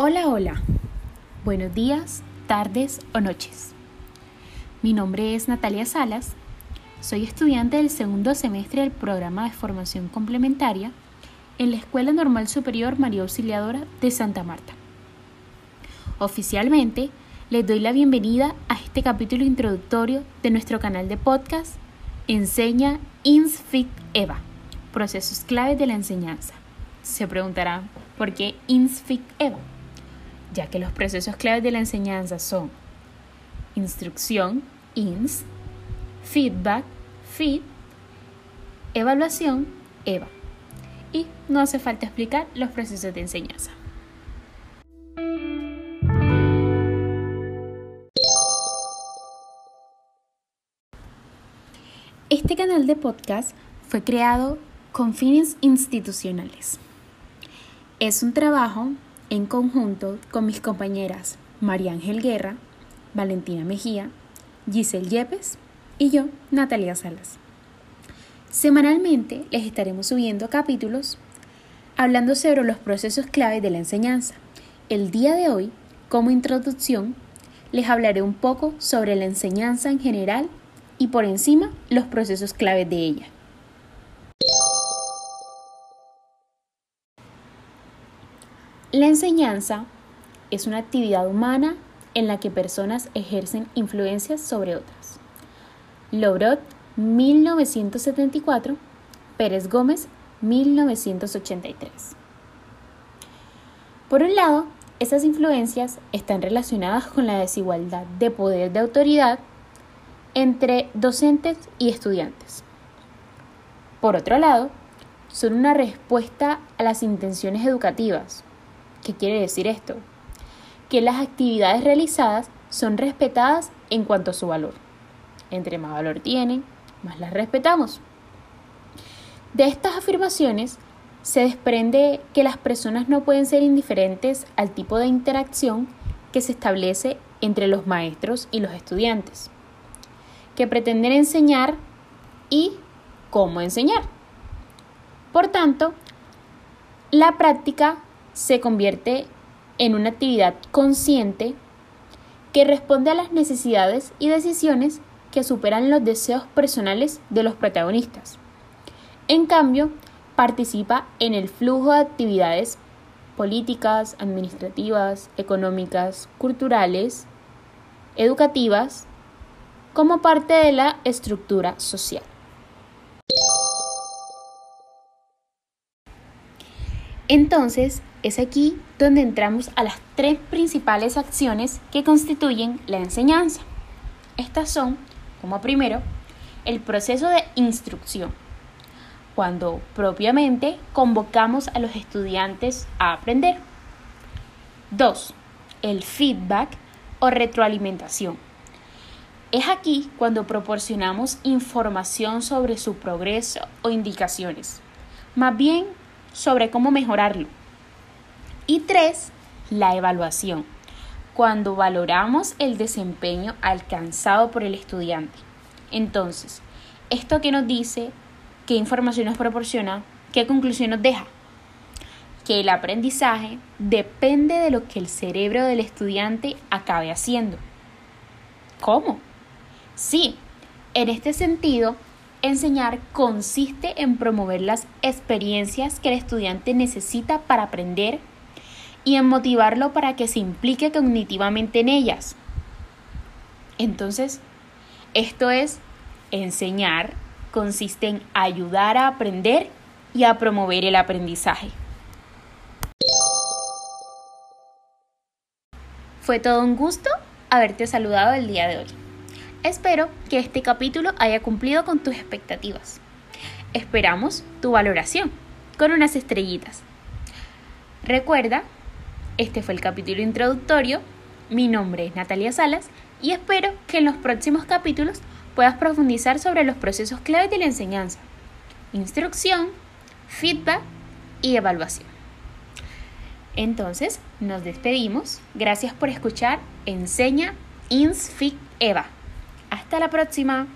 Hola, hola. Buenos días, tardes o noches. Mi nombre es Natalia Salas. Soy estudiante del segundo semestre del programa de formación complementaria en la Escuela Normal Superior María Auxiliadora de Santa Marta. Oficialmente, les doy la bienvenida a este capítulo introductorio de nuestro canal de podcast Enseña INSFIT EVA, procesos claves de la enseñanza. Se preguntarán, ¿por qué INSFIT EVA? Ya que los procesos claves de la enseñanza son instrucción, INS, feedback, FEED, evaluación, EVA. Y no hace falta explicar los procesos de enseñanza. Este canal de podcast fue creado con fines institucionales. Es un trabajo en conjunto con mis compañeras María Ángel Guerra, Valentina Mejía, Giselle Yepes y yo, Natalia Salas. Semanalmente les estaremos subiendo capítulos hablando sobre los procesos claves de la enseñanza. El día de hoy, como introducción, les hablaré un poco sobre la enseñanza en general y por encima los procesos claves de ella. La enseñanza es una actividad humana en la que personas ejercen influencias sobre otras. Lobrot, 1974, Pérez Gómez, 1983. Por un lado, esas influencias están relacionadas con la desigualdad de poder de autoridad entre docentes y estudiantes. Por otro lado, son una respuesta a las intenciones educativas, ¿Qué quiere decir esto? Que las actividades realizadas son respetadas en cuanto a su valor. Entre más valor tienen, más las respetamos. De estas afirmaciones se desprende que las personas no pueden ser indiferentes al tipo de interacción que se establece entre los maestros y los estudiantes, que pretenden enseñar y cómo enseñar. Por tanto, la práctica se convierte en una actividad consciente que responde a las necesidades y decisiones que superan los deseos personales de los protagonistas. En cambio, participa en el flujo de actividades políticas, administrativas, económicas, culturales, educativas, como parte de la estructura social. Entonces, es aquí donde entramos a las tres principales acciones que constituyen la enseñanza. Estas son, como primero, el proceso de instrucción, cuando propiamente convocamos a los estudiantes a aprender. Dos, El feedback o retroalimentación. Es aquí cuando proporcionamos información sobre su progreso o indicaciones. Más bien sobre cómo mejorarlo. Y tres, la evaluación, cuando valoramos el desempeño alcanzado por el estudiante. Entonces, ¿esto qué nos dice? ¿Qué información nos proporciona? ¿Qué conclusión nos deja? Que el aprendizaje depende de lo que el cerebro del estudiante acabe haciendo. ¿Cómo? Sí, en este sentido, Enseñar consiste en promover las experiencias que el estudiante necesita para aprender y en motivarlo para que se implique cognitivamente en ellas. Entonces, esto es, enseñar consiste en ayudar a aprender y a promover el aprendizaje. Fue todo un gusto haberte saludado el día de hoy. Espero que este capítulo haya cumplido con tus expectativas. Esperamos tu valoración con unas estrellitas. Recuerda, este fue el capítulo introductorio. Mi nombre es Natalia Salas y espero que en los próximos capítulos puedas profundizar sobre los procesos claves de la enseñanza, instrucción, feedback y evaluación. Entonces, nos despedimos. Gracias por escuchar Enseña InsFit Eva. Hasta la próxima.